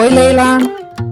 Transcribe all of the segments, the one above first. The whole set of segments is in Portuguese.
Oi, Leila.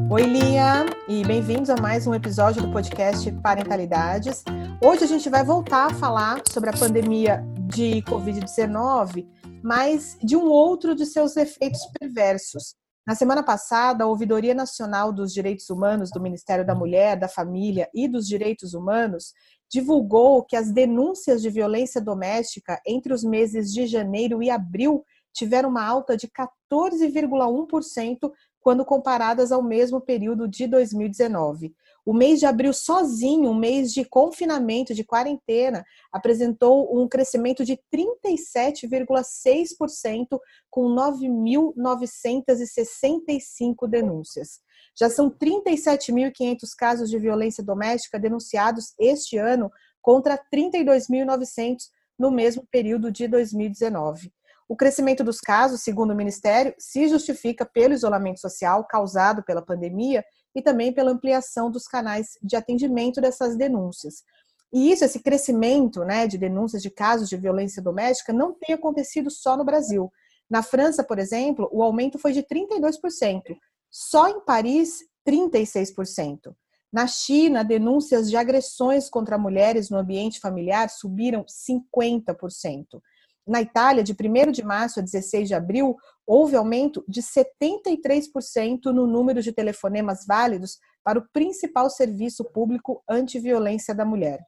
Oi, Lia, e bem-vindos a mais um episódio do podcast Parentalidades. Hoje a gente vai voltar a falar sobre a pandemia de Covid-19, mas de um outro de seus efeitos perversos. Na semana passada, a Ouvidoria Nacional dos Direitos Humanos do Ministério da Mulher, da Família e dos Direitos Humanos divulgou que as denúncias de violência doméstica entre os meses de janeiro e abril tiveram uma alta de 14,1% quando comparadas ao mesmo período de 2019. O mês de abril sozinho, um mês de confinamento, de quarentena, apresentou um crescimento de 37,6%, com 9.965 denúncias. Já são 37.500 casos de violência doméstica denunciados este ano, contra 32.900 no mesmo período de 2019. O crescimento dos casos, segundo o Ministério, se justifica pelo isolamento social causado pela pandemia e também pela ampliação dos canais de atendimento dessas denúncias. E isso, esse crescimento né, de denúncias de casos de violência doméstica não tem acontecido só no Brasil. Na França, por exemplo, o aumento foi de 32%. Só em Paris, 36%. Na China, denúncias de agressões contra mulheres no ambiente familiar subiram 50%. Na Itália, de 1 de março a 16 de abril, houve aumento de 73% no número de telefonemas válidos para o principal serviço público anti-violência da mulher.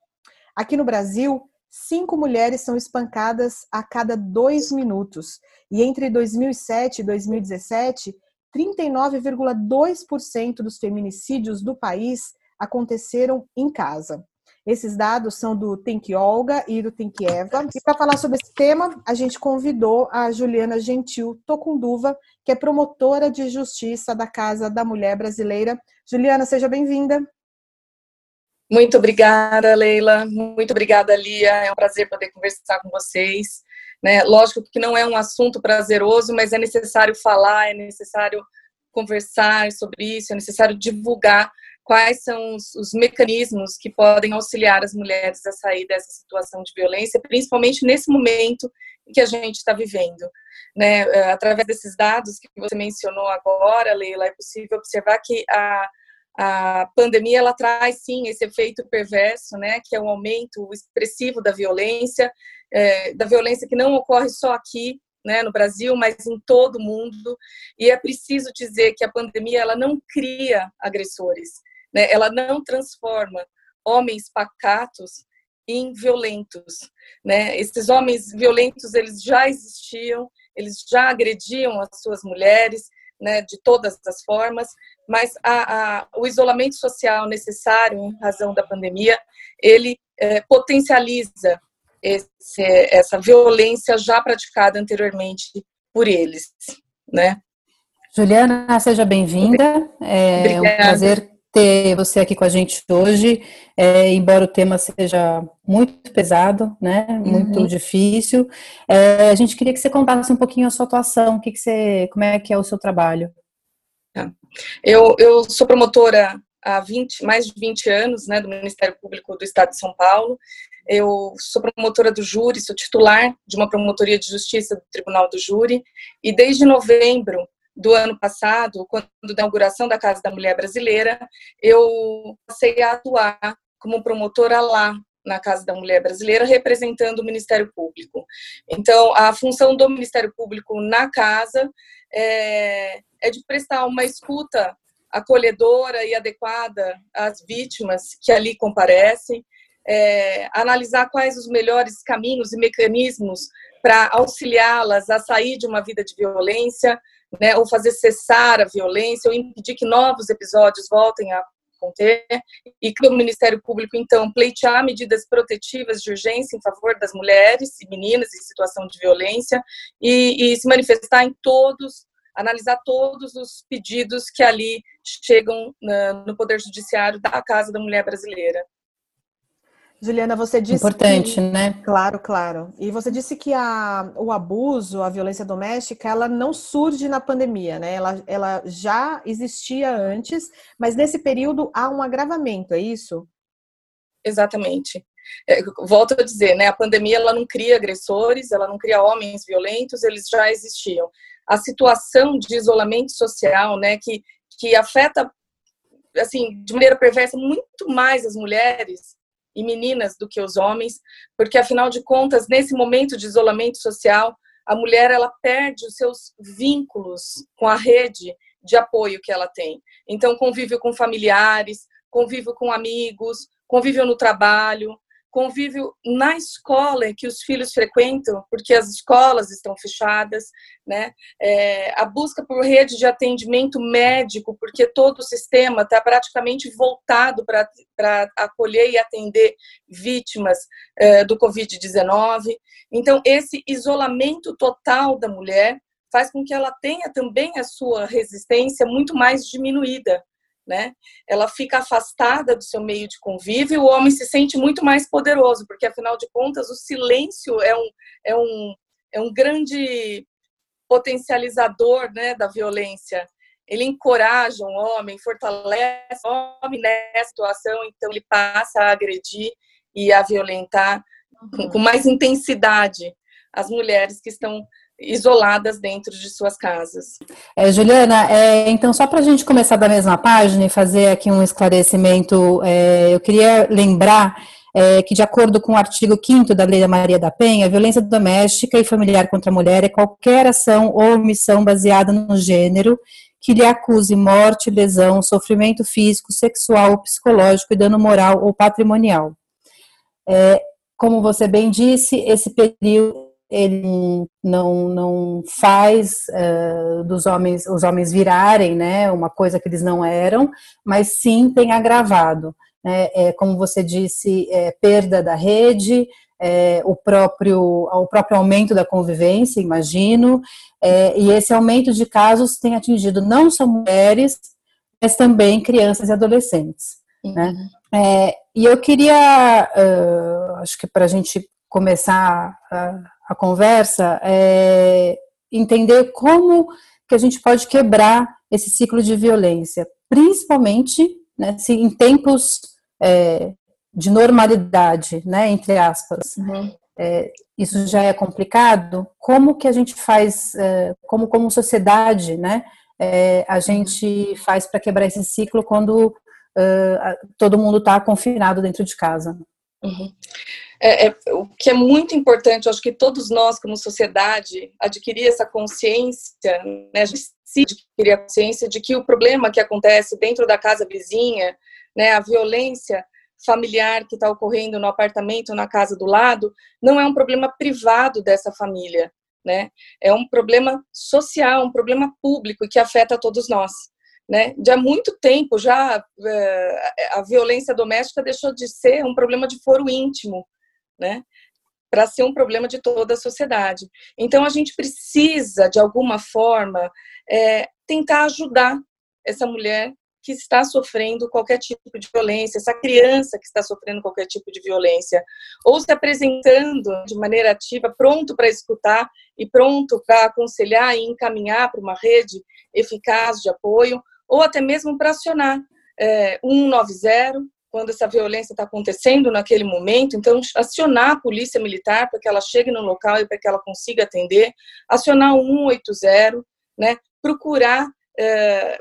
Aqui no Brasil, cinco mulheres são espancadas a cada dois minutos. E entre 2007 e 2017, 39,2% dos feminicídios do país aconteceram em casa. Esses dados são do Think Olga e do Think Eva. E para falar sobre esse tema, a gente convidou a Juliana Gentil Tocunduva, que é promotora de justiça da Casa da Mulher Brasileira. Juliana, seja bem-vinda. Muito obrigada, Leila. Muito obrigada, Lia. É um prazer poder conversar com vocês. Né? Lógico que não é um assunto prazeroso, mas é necessário falar, é necessário conversar sobre isso, é necessário divulgar quais são os, os, mecanismos que podem auxiliar as mulheres a sair dessa situação de violência, principalmente nesse momento que a gente está vivendo. Né? Eh, através desses dados que você mencionou agora, Leila, é possível observar que a, a pandemia ela traz sim esse efeito perverso, né, que é um aumento expressivo da violência, é, da violência que não ocorre só aqui, né, no Brasil, mas em todo o mundo. E é preciso dizer que a pandemia ela não cria agressores, né? Ela não transforma homens pacatos em violentos, né? Esses homens violentos eles já existiam, eles já agrediam as suas mulheres, né? De todas as formas, mas a, a, o isolamento social necessário em razão da pandemia ele é, potencializa esse, essa violência já praticada anteriormente por eles, né? Juliana, seja bem-vinda. É um prazer ter você aqui com a gente hoje, é, embora o tema seja muito pesado, né, muito uhum. difícil. É, a gente queria que você contasse um pouquinho a sua atuação, que que você, como é que é o seu trabalho. Tá. Eu, eu sou promotora há 20, mais de 20 anos, né, do Ministério Público do Estado de São Paulo. Eu sou promotora do júri, sou titular de uma promotoria de justiça do Tribunal do Júri, e desde novembro do ano passado, quando da inauguração da Casa da Mulher Brasileira, eu passei a atuar como promotora lá na Casa da Mulher Brasileira, representando o Ministério Público. Então, a função do Ministério Público na casa é, é de prestar uma escuta acolhedora e adequada às vítimas que ali comparecem, é, analisar quais os melhores caminhos e mecanismos para auxiliá-las a sair de uma vida de violência, né, ou fazer cessar a violência, ou impedir que novos episódios voltem a acontecer, e que o Ministério Público, então, pleitear medidas protetivas de urgência em favor das mulheres e meninas em situação de violência, e, e se manifestar em todos, analisar todos os pedidos que ali chegam na, no Poder Judiciário da Casa da Mulher Brasileira. Juliana, você disse importante, que, né? Claro, claro. E você disse que a, o abuso, a violência doméstica, ela não surge na pandemia, né? Ela, ela já existia antes, mas nesse período há um agravamento, é isso? Exatamente. É, volto a dizer, né? A pandemia ela não cria agressores, ela não cria homens violentos, eles já existiam. A situação de isolamento social, né? Que que afeta assim de maneira perversa muito mais as mulheres e meninas do que os homens, porque afinal de contas, nesse momento de isolamento social, a mulher ela perde os seus vínculos com a rede de apoio que ela tem. Então, convívio com familiares, convívio com amigos, convívio no trabalho, convívio na escola que os filhos frequentam, porque as escolas estão fechadas, né? É, a busca por rede de atendimento médico, porque todo o sistema está praticamente voltado para acolher e atender vítimas é, do Covid-19. Então, esse isolamento total da mulher faz com que ela tenha também a sua resistência muito mais diminuída né? Ela fica afastada do seu meio de convívio e o homem se sente muito mais poderoso, porque afinal de contas o silêncio é um, é um, é um grande potencializador né, da violência. Ele encoraja um homem, fortalece o homem nessa situação, então ele passa a agredir e a violentar uhum. com mais intensidade as mulheres que estão isoladas dentro de suas casas. É, Juliana, é, então só para a gente começar da mesma página e fazer aqui um esclarecimento, é, eu queria lembrar é, que, de acordo com o artigo 5 da Lei da Maria da Penha, violência doméstica e familiar contra a mulher é qualquer ação ou omissão baseada no gênero que lhe acuse morte, lesão, sofrimento físico, sexual psicológico e dano moral ou patrimonial. É, como você bem disse, esse período ele não, não faz uh, dos homens os homens virarem né, uma coisa que eles não eram, mas sim tem agravado. Né, é, como você disse, é, perda da rede, é, o, próprio, o próprio aumento da convivência, imagino, é, e esse aumento de casos tem atingido não só mulheres, mas também crianças e adolescentes. Uhum. Né? É, e eu queria, uh, acho que para a gente começar a a conversa, é entender como que a gente pode quebrar esse ciclo de violência, principalmente né, se em tempos é, de normalidade, né, entre aspas. Uhum. É, isso já é complicado. Como que a gente faz, é, como como sociedade, né, é, a gente faz para quebrar esse ciclo quando todo mundo está confinado dentro de casa? Uhum é, é, o que é muito importante, eu acho que todos nós, como sociedade, adquirir essa consciência, né, a gente adquirir a consciência de que o problema que acontece dentro da casa vizinha, né, a violência familiar que está ocorrendo no apartamento, na casa do lado, não é um problema privado dessa família, né? É um problema social, um problema público que afeta todos nós. Né? De há muito tempo já eh, a violência doméstica deixou de ser um problema de foro íntimo, né? Para ser um problema de toda a sociedade. Então, a gente precisa, de alguma forma, é, tentar ajudar essa mulher que está sofrendo qualquer tipo de violência, essa criança que está sofrendo qualquer tipo de violência, ou se apresentando de maneira ativa, pronto para escutar e pronto para aconselhar e encaminhar para uma rede eficaz de apoio, ou até mesmo para acionar é, 190, quando essa violência está acontecendo naquele momento, então acionar a polícia militar para que ela chegue no local e para que ela consiga atender, acionar o 180, né, procurar é,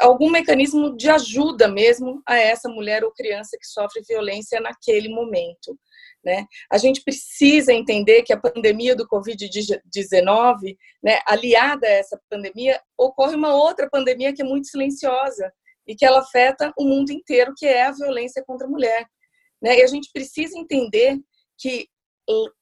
algum mecanismo de ajuda mesmo a essa mulher ou criança que sofre violência naquele momento. Né? A gente precisa entender que a pandemia do Covid-19, né, aliada a essa pandemia, ocorre uma outra pandemia que é muito silenciosa, e que ela afeta o mundo inteiro, que é a violência contra a mulher. Né? E a gente precisa entender que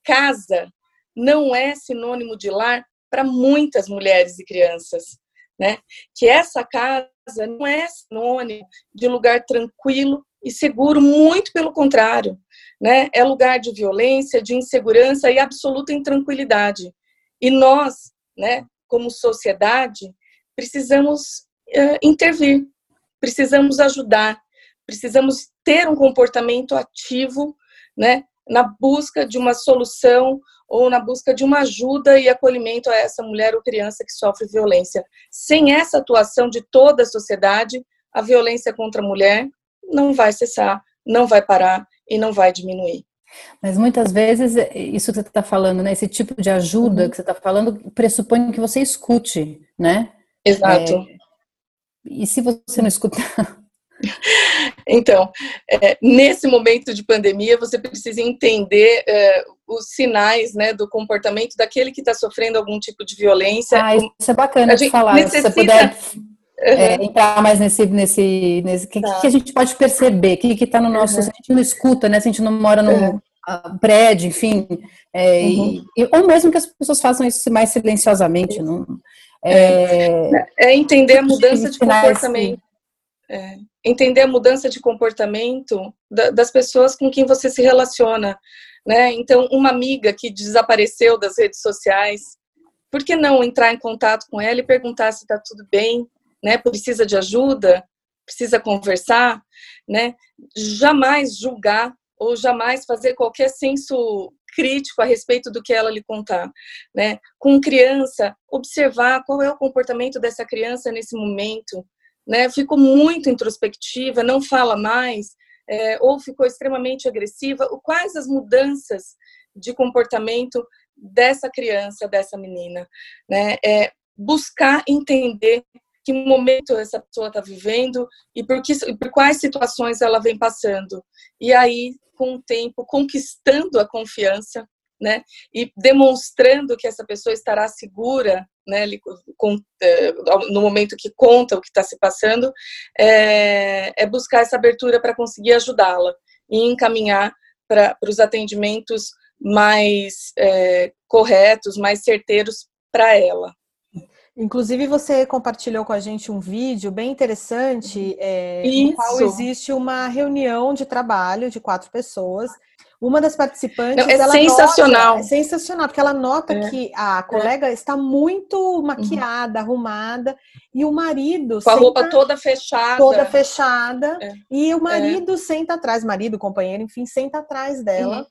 casa não é sinônimo de lar para muitas mulheres e crianças. Né? Que essa casa não é sinônimo de lugar tranquilo e seguro, muito pelo contrário. Né? É lugar de violência, de insegurança e absoluta intranquilidade. E nós, né, como sociedade, precisamos uh, intervir, precisamos ajudar, precisamos ter um comportamento ativo, né, na busca de uma solução ou na busca de uma ajuda e acolhimento a essa mulher ou criança que sofre violência. Sem essa atuação de toda a sociedade, a violência contra a mulher não vai cessar, não vai parar e não vai diminuir. Mas muitas vezes, isso que você está falando, né, esse tipo de ajuda uhum. que você está falando, pressupõe que você escute, né? Exato. É, e se você não escutar? Então, é, nesse momento de pandemia, você precisa entender é, os sinais né, do comportamento daquele que está sofrendo algum tipo de violência. Ah, isso é bacana de falar. Necessita... Se você puder é, entrar mais nesse, nesse, nesse que, tá. que a gente pode perceber, o que está no nosso, uhum. se a gente não escuta, né? Se a gente não mora num uhum. prédio, enfim, é, uhum. e, ou mesmo que as pessoas façam isso mais silenciosamente, não, é, é entender a mudança de comportamento. É, entender a mudança de comportamento das pessoas com quem você se relaciona, né? Então, uma amiga que desapareceu das redes sociais, por que não entrar em contato com ela e perguntar se está tudo bem, né? Precisa de ajuda? Precisa conversar, né? Jamais julgar ou jamais fazer qualquer senso crítico a respeito do que ela lhe contar, né? Com criança, observar qual é o comportamento dessa criança nesse momento, né? Ficou muito introspectiva, não fala mais, é, ou ficou extremamente agressiva. Quais as mudanças de comportamento dessa criança, dessa menina, né? É buscar entender que momento essa pessoa está vivendo e por, que, por quais situações ela vem passando. E aí, com o tempo, conquistando a confiança, né, e demonstrando que essa pessoa estará segura, né, com, é, no momento que conta o que está se passando, é, é, buscar essa abertura para conseguir ajudá-la e encaminhar para os atendimentos mais é, corretos, mais certeiros para ela. Inclusive, você compartilhou com a gente um vídeo bem interessante, é, no qual existe uma reunião de trabalho de quatro pessoas. Uma das participantes. Não, é sensacional. Nota, é sensacional, porque ela nota é. que a colega é. está muito maquiada, uhum. arrumada, e o marido. Com a roupa toda fechada. Toda fechada. É. E o marido senta atrás, marido, companheiro, enfim, senta atrás dela. Uhum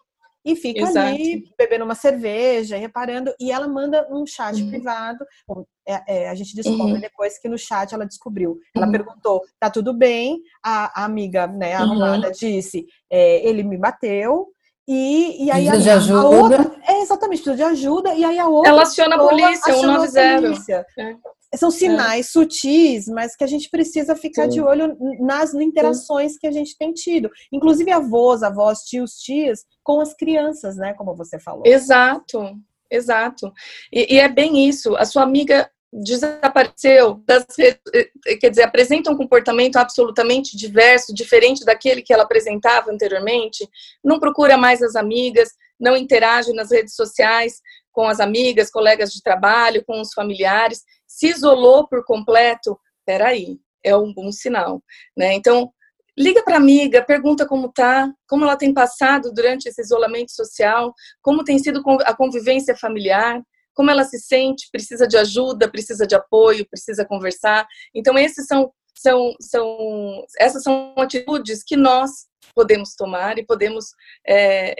e fica Exato. ali bebendo uma cerveja, reparando, e ela manda um chat uhum. privado. Bom, é, é, a gente descobre uhum. depois que no chat ela descobriu. Ela uhum. perguntou: tá tudo bem? A, a amiga, né, a uhum. disse: é, ele me bateu. E, e aí a, a outra. É exatamente, precisa de ajuda. E aí a outra. Ela aciona a polícia, 190. É. São sinais é. sutis, mas que a gente precisa ficar Sim. de olho nas interações Sim. que a gente tem tido. Inclusive avós, avós, tios, tias, com as crianças, né? Como você falou. Exato, exato. E, e é bem isso. A sua amiga desapareceu das eh, eh, quer dizer, apresenta um comportamento absolutamente diverso, diferente daquele que ela apresentava anteriormente, não procura mais as amigas, não interage nas redes sociais com as amigas, colegas de trabalho, com os familiares, se isolou por completo, peraí, é um bom sinal, né? Então, liga para a amiga, pergunta como tá, como ela tem passado durante esse isolamento social, como tem sido a convivência familiar, como ela se sente, precisa de ajuda, precisa de apoio, precisa conversar. Então, esses são, são, são essas são atitudes que nós podemos tomar e podemos é,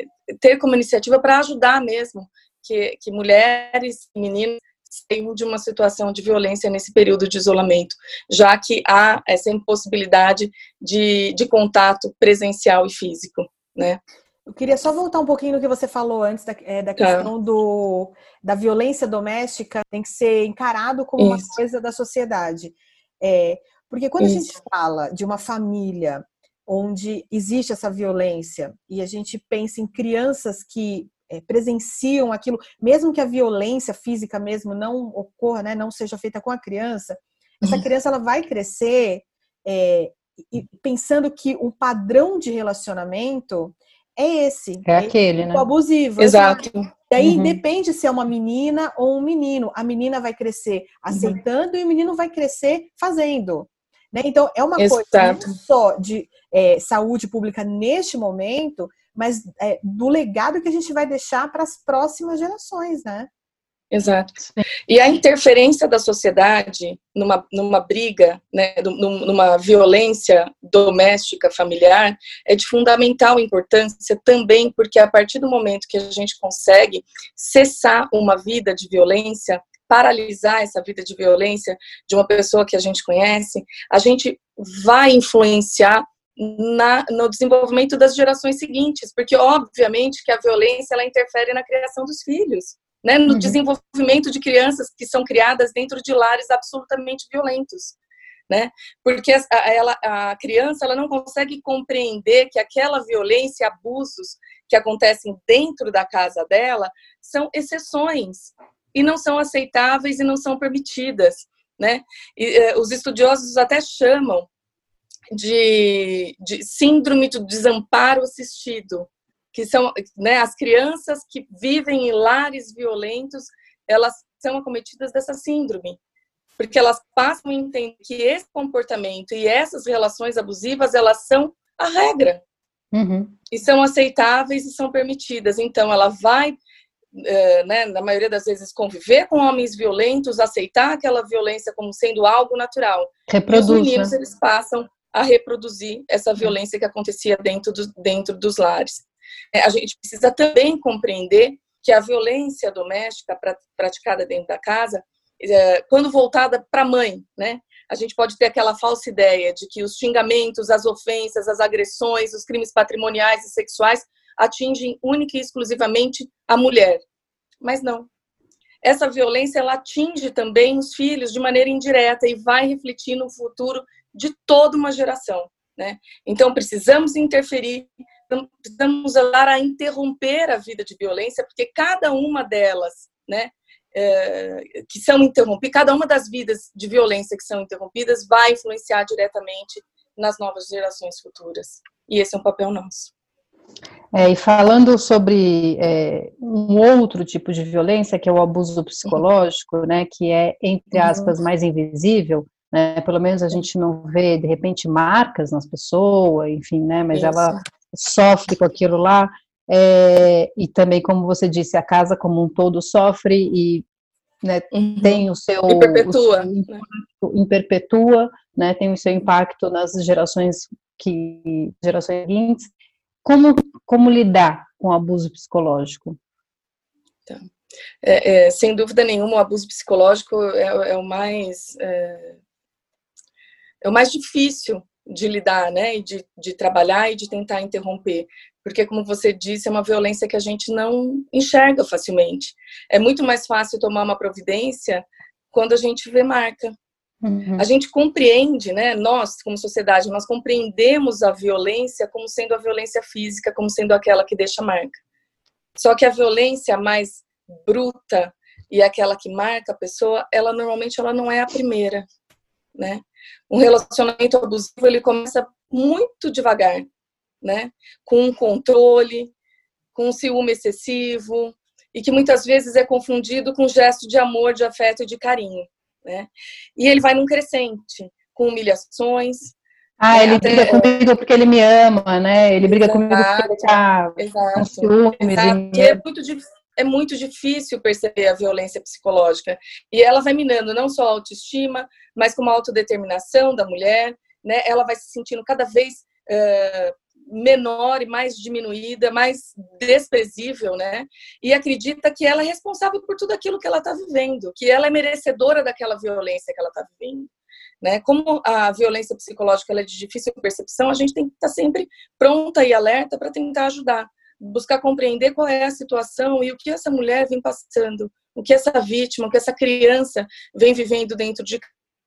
é, ter como iniciativa para ajudar mesmo que, que mulheres e meninas saiam de uma situação de violência nesse período de isolamento, já que há essa impossibilidade de, de contato presencial e físico, né? Eu queria só voltar um pouquinho no que você falou antes da, é, da tá. questão do, da violência doméstica, tem que ser encarado como Isso. uma coisa da sociedade. É, porque quando Isso. a gente fala de uma família onde existe essa violência e a gente pensa em crianças que é, presenciam aquilo, mesmo que a violência física mesmo não ocorra, né, não seja feita com a criança, essa uhum. criança ela vai crescer é, pensando que o padrão de relacionamento é esse. É aquele, é né? O abusivo. Exato. E aí uhum. depende se é uma menina ou um menino. A menina vai crescer aceitando uhum. e o menino vai crescer fazendo. Né? Então, é uma Exato. coisa não só de é, saúde pública neste momento, mas é, do legado que a gente vai deixar para as próximas gerações, né? Exato. E a interferência da sociedade numa, numa briga, né, numa violência doméstica, familiar, é de fundamental importância também, porque a partir do momento que a gente consegue cessar uma vida de violência, paralisar essa vida de violência de uma pessoa que a gente conhece, a gente vai influenciar na, no desenvolvimento das gerações seguintes, porque obviamente que a violência ela interfere na criação dos filhos né, no uhum. desenvolvimento de crianças que são criadas dentro de lares absolutamente violentos. Né? Porque a, ela, a criança ela não consegue compreender que aquela violência e abusos que acontecem dentro da casa dela são exceções e não são aceitáveis e não são permitidas. Né? E, eh, os estudiosos até chamam de, de síndrome do desamparo assistido, que são né, as crianças que vivem em lares violentos, elas são acometidas dessa síndrome, porque elas passam a entender que esse comportamento e essas relações abusivas elas são a regra uhum. e são aceitáveis e são permitidas. Então, ela vai, eh, né, na maioria das vezes, conviver com homens violentos, aceitar aquela violência como sendo algo natural. Reproduz, e os meninos né? eles passam a reproduzir essa violência que acontecia dentro, do, dentro dos lares. É, a gente precisa também compreender que a violência doméstica praticada dentro da casa, é, quando voltada para a mãe, né? A gente pode ter aquela falsa ideia de que os xingamentos, as ofensas, as agressões, os crimes patrimoniais e sexuais atingem única e exclusivamente a mulher. Mas não. Essa violência ela atinge também os filhos de maneira indireta e vai refletir no futuro de toda uma geração. Né? Então, precisamos interferir precisamos usar a interromper a vida de violência, porque cada uma delas, né, é, que são interrompidas, cada uma das vidas de violência que são interrompidas vai influenciar diretamente nas novas gerações futuras. E esse é um papel nosso. É, e falando sobre é, um outro tipo de violência, que é o abuso psicológico, né, que é, entre uhum. aspas, mais invisível, né, pelo menos a gente não vê, de repente, marcas nas pessoas, enfim, né, mas Isso. ela sofre com aquilo lá, é, e também, como você disse, a casa como um todo sofre e né, uhum. tem o seu. E perpetua. O seu né? perpetua, né, tem o seu impacto nas gerações que gerações seguintes. Como, como lidar com o abuso psicológico? Então, é, é, sem dúvida nenhuma, o abuso psicológico é, é o mais é, é o mais difícil de lidar, né, e de, de trabalhar e de tentar interromper, porque como você disse, é uma violência que a gente não enxerga facilmente. É muito mais fácil tomar uma providência quando a gente vê marca. Uhum. A gente compreende, né, nós como sociedade, nós compreendemos a violência como sendo a violência física, como sendo aquela que deixa marca. Só que a violência mais bruta e aquela que marca a pessoa, ela normalmente ela não é a primeira, né? Um relacionamento abusivo ele começa muito devagar, né? Com um controle, com um ciúme excessivo e que muitas vezes é confundido com um gesto de amor, de afeto e de carinho, né? E ele vai num crescente, com humilhações. Ah, né? ele Até... briga comigo porque ele me ama, né? Ele briga Exato. comigo porque ele tá Exato. com ciúmes. Exato. E é muito difícil é muito difícil perceber a violência psicológica. E ela vai minando não só a autoestima, mas como a autodeterminação da mulher, né? Ela vai se sentindo cada vez uh, menor e mais diminuída, mais desprezível, né? E acredita que ela é responsável por tudo aquilo que ela está vivendo, que ela é merecedora daquela violência que ela está vivendo. Né? Como a violência psicológica é de difícil percepção, a gente tem que estar tá sempre pronta e alerta para tentar ajudar buscar compreender qual é a situação e o que essa mulher vem passando, o que essa vítima, o que essa criança vem vivendo dentro de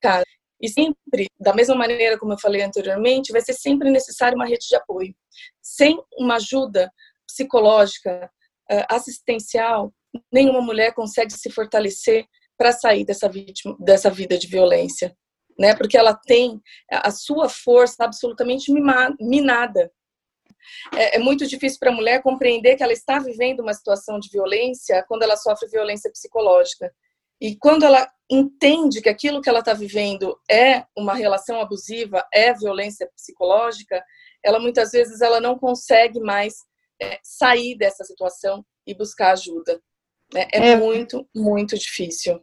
casa. E sempre, da mesma maneira como eu falei anteriormente, vai ser sempre necessário uma rede de apoio. Sem uma ajuda psicológica, eh, assistencial, nenhuma mulher consegue se fortalecer para sair dessa, vítima, dessa vida de violência, né? Porque ela tem a sua força absolutamente minada é, é muito difícil para a mulher compreender que ela está vivendo uma situação de violência quando ela sofre violência psicológica. E quando ela entende que aquilo que ela está vivendo é uma relação abusiva, é violência psicológica, ela muitas vezes ela não consegue mais é, sair dessa situação e buscar ajuda. É, é, muito, muito difícil.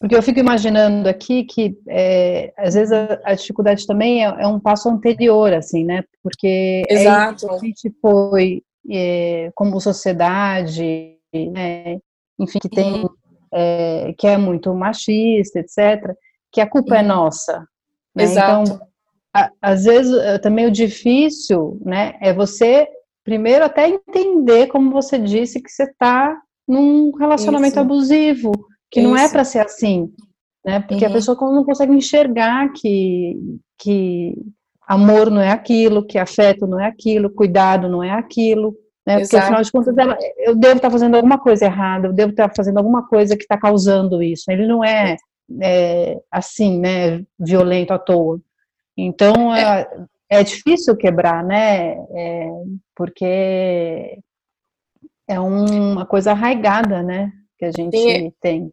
Porque eu fico imaginando aqui que, é, às vezes, a, a dificuldade também é, é, um passo anterior, assim, né? Porque é Exato. a gente foi, é, como sociedade, né? enfim, que tem, uhum. É, que é muito machista, etc., que a culpa é uhum. é nossa. Né? Exato. Então, a, às vezes, eh, também o difícil, né, é você, primeiro, até entender, como você disse, que você está num relacionamento Isso. abusivo, que Isso. não é para ser assim, né? Porque uhum. a pessoa não consegue enxergar que, que amor não é aquilo, que afeto não é aquilo, cuidado não é aquilo, né? Porque Exato. afinal de contas ela, eu devo estar fazendo alguma coisa errada, eu devo estar fazendo alguma coisa que está causando isso. Ele não é, é, assim, né? Violento à toa. Então é, é, é difícil quebrar, né? É, porque é uma coisa arraigada, né? Que a gente Sim, tem.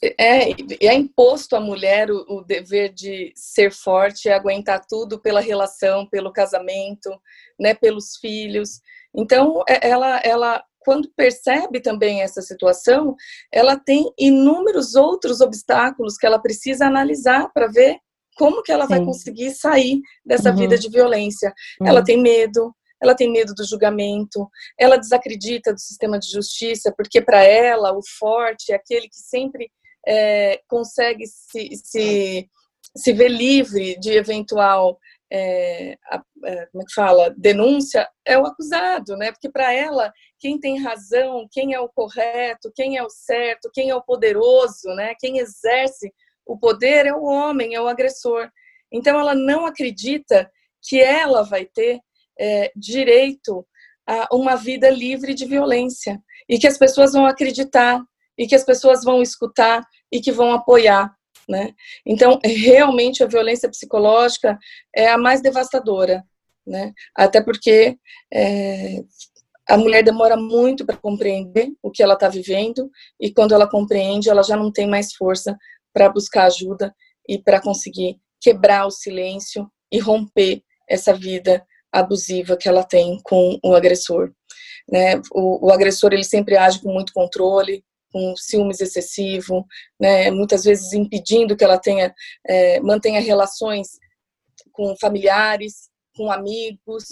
É, é imposto à mulher o, o, dever de ser forte, aguentar tudo pela relação, pelo casamento, né, pelos filhos. Então, é, ela, ela, quando percebe também essa situação, ela tem inúmeros outros obstáculos que ela precisa analisar para ver como que ela Sim. vai conseguir sair dessa uhum. vida de violência. Uhum. Ela tem medo, ela tem medo do julgamento, ela desacredita do sistema de justiça, porque para ela o forte é aquele que sempre é, consegue se, se, se ver livre de eventual é, a, é, como é que fala, denúncia, é o acusado, né? Porque para ela, quem tem razão, quem é o correto, quem é o certo, quem é o poderoso, né? Quem exerce o poder é o homem, é o agressor. Então ela não acredita que ela vai ter é, direito a uma vida livre de violência e que as pessoas vão acreditar e que as pessoas vão escutar e que vão apoiar, né? Então, realmente a violência psicológica é a mais devastadora, né? Até porque é, a mulher demora muito para compreender o que ela está vivendo e quando ela compreende, ela já não tem mais força para buscar ajuda e para conseguir quebrar o silêncio e romper essa vida abusiva que ela tem com o agressor. Né? O, o agressor ele sempre age com muito controle, com ciúmes excessivo, né? muitas vezes impedindo que ela tenha, é, mantenha relações com familiares, com amigos,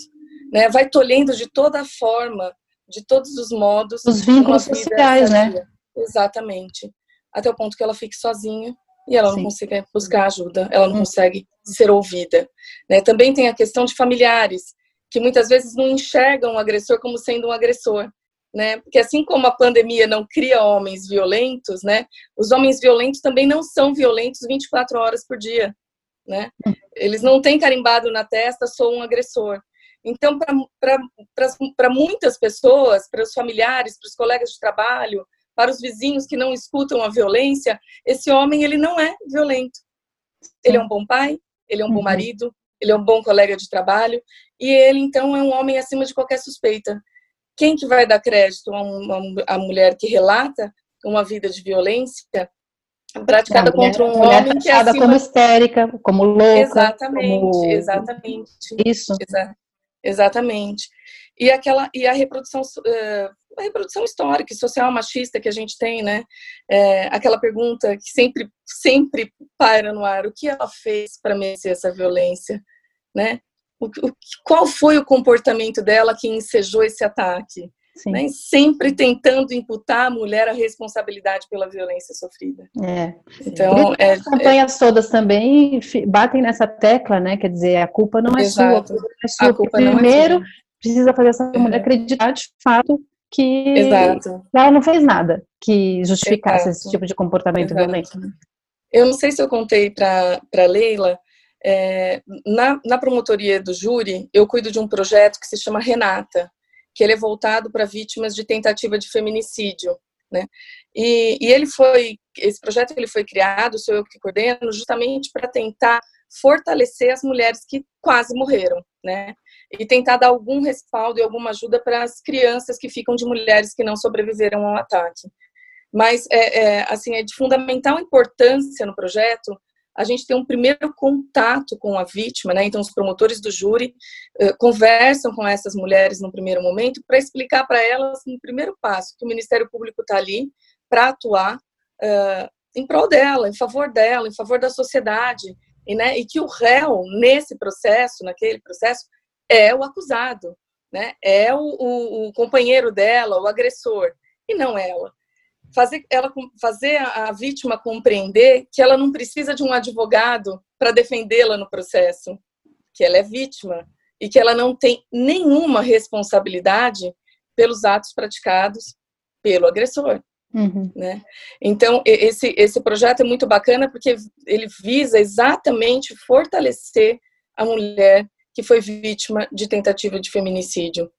né? vai tolhendo de toda forma, de todos os modos. Os vínculos sociais, né? Exatamente. Até o ponto que ela fique sozinha e ela Sim. não consegue buscar ajuda, ela não hum. consegue ser ouvida. Né? Também tem a questão de familiares, que muitas vezes não enxergam o agressor como sendo um agressor. Né? Porque assim como a pandemia não cria homens violentos, né? Os homens violentos também não são violentos 24 horas por dia, né? Eles não têm carimbado na testa sou um agressor. Então, para muitas pessoas, para os familiares, para os colegas de trabalho, para os vizinhos que não escutam a violência, esse homem ele não é violento. Ele é um bom pai, ele é um bom uhum. marido, ele é um bom colega de trabalho e ele então é um homem acima de qualquer suspeita. Quem que vai dar crédito a uma a mulher que relata uma vida de violência praticada mulher, contra um homem que é acima... como histérica, como louca, exatamente, como... exatamente, isso, Exa exatamente. E aquela e a reprodução uh, a reprodução histórica e social machista que a gente tem, né? É, aquela pergunta que sempre, sempre para no ar: o que ela fez para merecer essa violência, né? O, o, qual foi o comportamento dela que ensejou esse ataque? Né? Sempre tentando imputar à mulher a responsabilidade pela violência sofrida. É. Então, é, as campanhas é... todas também batem nessa tecla, né? Quer dizer, a culpa não é Exato. sua, é sua. A culpa Primeiro, é precisa fazer essa mulher acreditar de fato que Exato. ela não fez nada que justificasse Exato. esse tipo de comportamento violento. Eu não sei se eu contei para Leila, é, na, na promotoria do júri, eu cuido de um projeto que se chama Renata, que ele é voltado para vítimas de tentativa de feminicídio. Né? E, e, ele foi, esse projeto ele foi criado, sou eu que coordeno, justamente para tentar fortalecer as mulheres que quase morreram, né? E tentar dar algum respaldo e alguma ajuda para as crianças que ficam de mulheres que não sobreviveram ao ataque. Mas, é, é, assim, é de fundamental importância no projeto a gente tem um primeiro contato com a vítima, né? Então, os promotores do júri uh, conversam com essas mulheres no primeiro momento para explicar para elas, no primeiro passo, que o Ministério Público está ali para atuar uh, em prol dela, em favor dela, em favor da sociedade, e, né, e que o réu, nesse processo, naquele processo, é o acusado, né? É o, o, o companheiro dela, o agressor, e não ela fazer ela fazer a, vítima compreender que ela não precisa de um advogado para defendê-la no processo, que ela é vítima e que ela não tem nenhuma responsabilidade pelos atos praticados pelo agressor. Uhum. Né? Então, esse, esse projeto é muito bacana porque ele visa exatamente fortalecer a mulher que foi vítima de tentativa de feminicídio.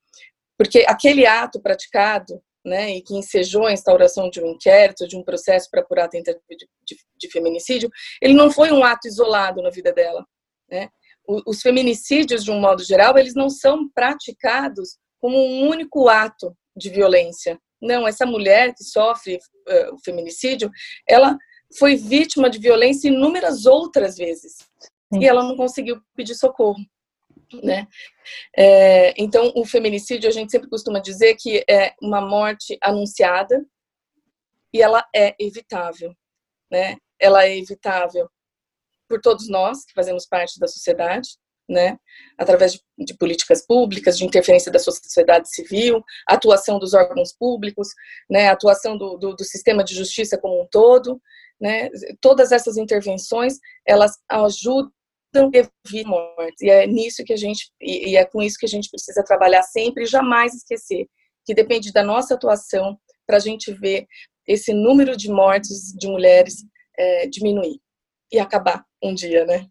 Porque aquele ato praticado né, e que ensejou a instauração de um inquérito, de um processo para apurar a tentativa de, de, de, feminicídio, ele não foi um ato isolado na vida dela. Né? os feminicídios, de um modo geral, eles não são praticados como um único ato de violência. Não, essa mulher que sofre uh, o feminicídio, ela foi vítima de violência inúmeras outras vezes. Sim. E ela não conseguiu pedir socorro né? É, então, o feminicídio, a gente sempre costuma dizer que é uma morte anunciada e ela é evitável, né? Ela é evitável por todos nós que fazemos parte da sociedade, né? Através de, de políticas públicas, de interferência da sociedade civil, atuação dos órgãos públicos, né? Atuação do, do, do sistema de justiça como um todo, né? Todas essas intervenções, elas ajudam então evite mortes. E é nisso que a gente e é com isso que a gente precisa trabalhar sempre e jamais esquecer que depende da nossa atuação para a gente ver esse número de mortes de mulheres é, diminuir e acabar um dia, né?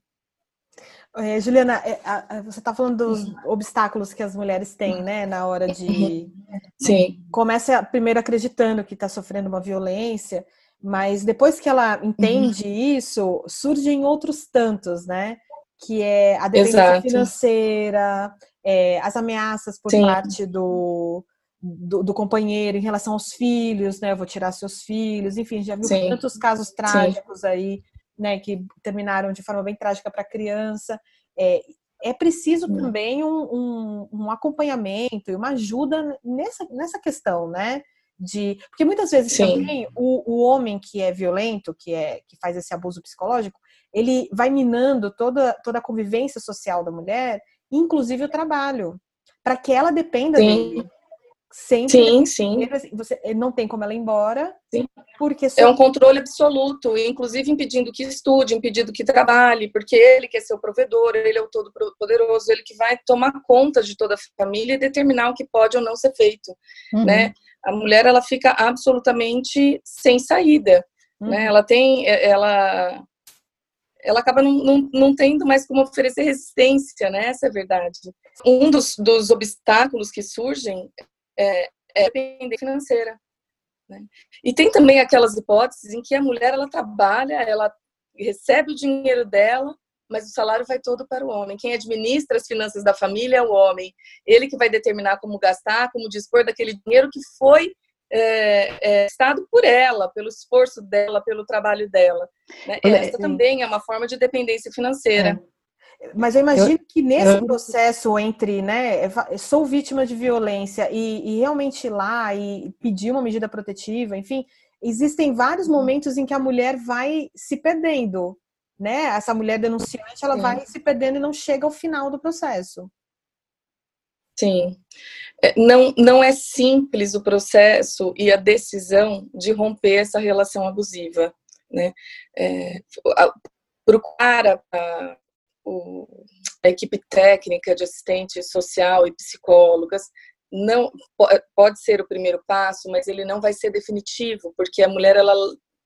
É, Juliana, é, você está falando dos obstáculos que as mulheres têm, né, na hora de. Sim. Começa primeiro acreditando que está sofrendo uma violência, mas depois que ela entende uhum. isso, surgem outros tantos, né? Que é a dependência Exato. financeira, é, as ameaças por Sim. parte do, do, do, companheiro em relação aos filhos, né? Eu vou tirar seus filhos, enfim, já viu Sim. tantos casos trágicos Sim. aí, né? Que terminaram de forma bem trágica para a criança. É, é preciso também um, um, um, acompanhamento e uma ajuda nessa, nessa questão, né? De, porque muitas vezes Sim. também o, o homem que é violento, que é que faz esse abuso psicológico, ele vai minando toda, toda a convivência social da mulher, inclusive o trabalho, para que ela dependa sim. dele. Sempre sim, sim. Você não tem como ela ir embora, sim. porque é um controle absoluto, inclusive impedindo que estude, impedindo que trabalhe, porque ele quer ser o provedor, ele é o todo poderoso, ele que vai tomar conta de toda a família e determinar o que pode ou não ser feito, uhum. né? A mulher ela fica absolutamente sem saída, né? uhum. né? Ela tem, ela ela acaba não, não, não tendo mais como oferecer resistência, né? Essa é a verdade. Um dos, dos obstáculos que surgem é, é a dependência financeira. Né? E tem também aquelas hipóteses em que a mulher ela trabalha, ela recebe o dinheiro dela, mas o salário vai todo para o homem. Quem administra as finanças da família é o homem. Ele que vai determinar como gastar, como dispor daquele dinheiro que foi é, é, estado por ela, pelo esforço dela, pelo trabalho dela. Né? Essa também é uma forma de dependência financeira. É. Mas eu imagino eu, que nesse eu... processo entre, né, sou vítima de violência e, e realmente ir lá e pedir uma medida protetiva, enfim, existem vários momentos em que a mulher vai se perdendo, né? Essa mulher denunciante, ela Sim. vai se perdendo e não chega ao final do processo. Sim. É, não, não é simples o processo e a decisão de romper essa relação abusiva. Né? É, procurar a, a, a equipe técnica de assistente social e psicólogas não pode ser o primeiro passo, mas ele não vai ser definitivo, porque a mulher ela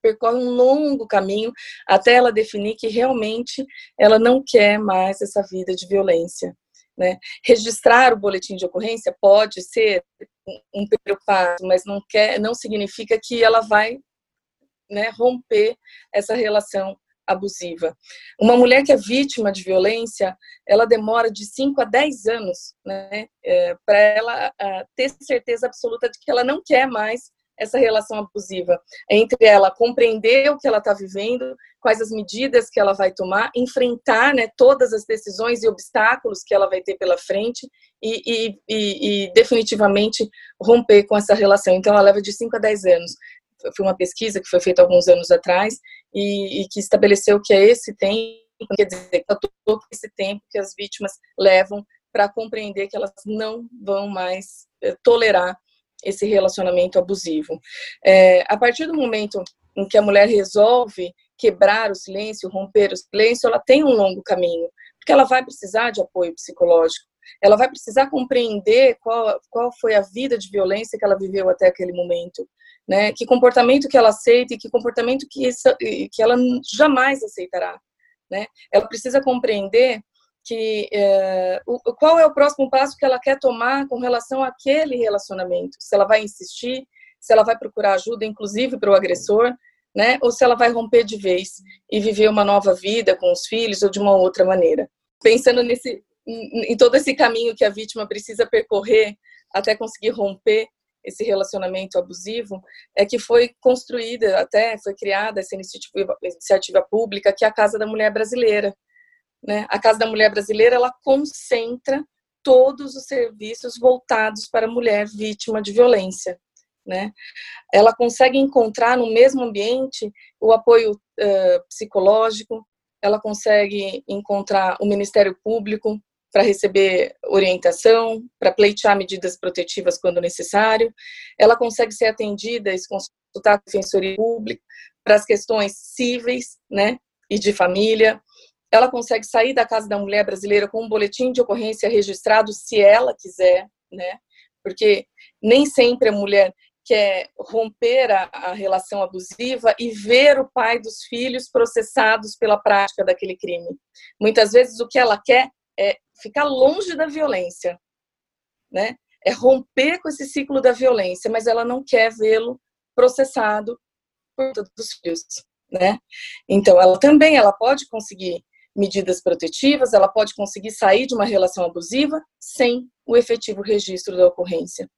percorre um longo caminho até ela definir que realmente ela não quer mais essa vida de violência. Né? Registrar o boletim de ocorrência pode ser um primeiro passo, mas não, quer, não significa que ela vai né, romper essa relação abusiva. Uma mulher que é vítima de violência, ela demora de 5 a 10 anos né, é, para ela ter certeza absoluta de que ela não quer mais essa relação abusiva. Entre ela compreender o que ela está vivendo, quais as medidas que ela vai tomar, enfrentar né, todas as decisões e obstáculos que ela vai ter pela frente e, e, e, e definitivamente romper com essa relação. Então, ela leva de 5 a 10 anos. Foi uma pesquisa que foi feita alguns anos atrás e, que estabeleceu que é esse tempo, quer dizer, todo esse tempo que as vítimas levam para compreender que elas não vão mais eh, tolerar esse relacionamento abusivo. É, a partir do momento em que a mulher resolve quebrar o silêncio, romper o silêncio, ela tem um longo caminho, porque ela vai precisar de apoio psicológico, ela vai precisar compreender qual, qual foi a vida de violência que ela viveu até aquele momento, né? Que comportamento que ela aceita e que comportamento que, isso, que ela jamais aceitará, né? Ela precisa compreender que é, o, qual é o próximo passo que ela quer tomar com relação àquele relacionamento. Se ela vai insistir, se ela vai procurar ajuda, inclusive para o agressor, né? Ou se ela vai romper de vez e viver uma nova vida com os filhos ou de uma outra maneira. Pensando nesse, em todo esse caminho que a vítima precisa percorrer até conseguir romper esse relacionamento abusivo, é que foi construída, até foi criada essa iniciativa, iniciativa pública, que é a Casa da Mulher Brasileira, né? A Casa da Mulher Brasileira ela concentra todos os serviços voltados para a mulher vítima de violência. Né? Ela consegue encontrar no mesmo ambiente o apoio uh, psicológico, ela consegue encontrar o Ministério Público para receber orientação, para pleitear medidas protetivas quando necessário, ela consegue ser atendida e consultar a Defensoria Pública para as questões cíveis né, e de família, ela consegue sair da casa da mulher brasileira com um boletim de ocorrência registrado se ela quiser, né? Porque nem sempre a mulher quer romper a, a, relação abusiva e ver o pai dos filhos processados pela prática daquele crime. Muitas vezes o que ela quer é ficar longe da violência, né? É romper com esse ciclo da violência, mas ela não quer vê-lo processado por todos os filhos, né? Então, ela também ela pode conseguir medidas protetivas, ela pode conseguir sair de uma relação abusiva sem o efetivo registro da ocorrência.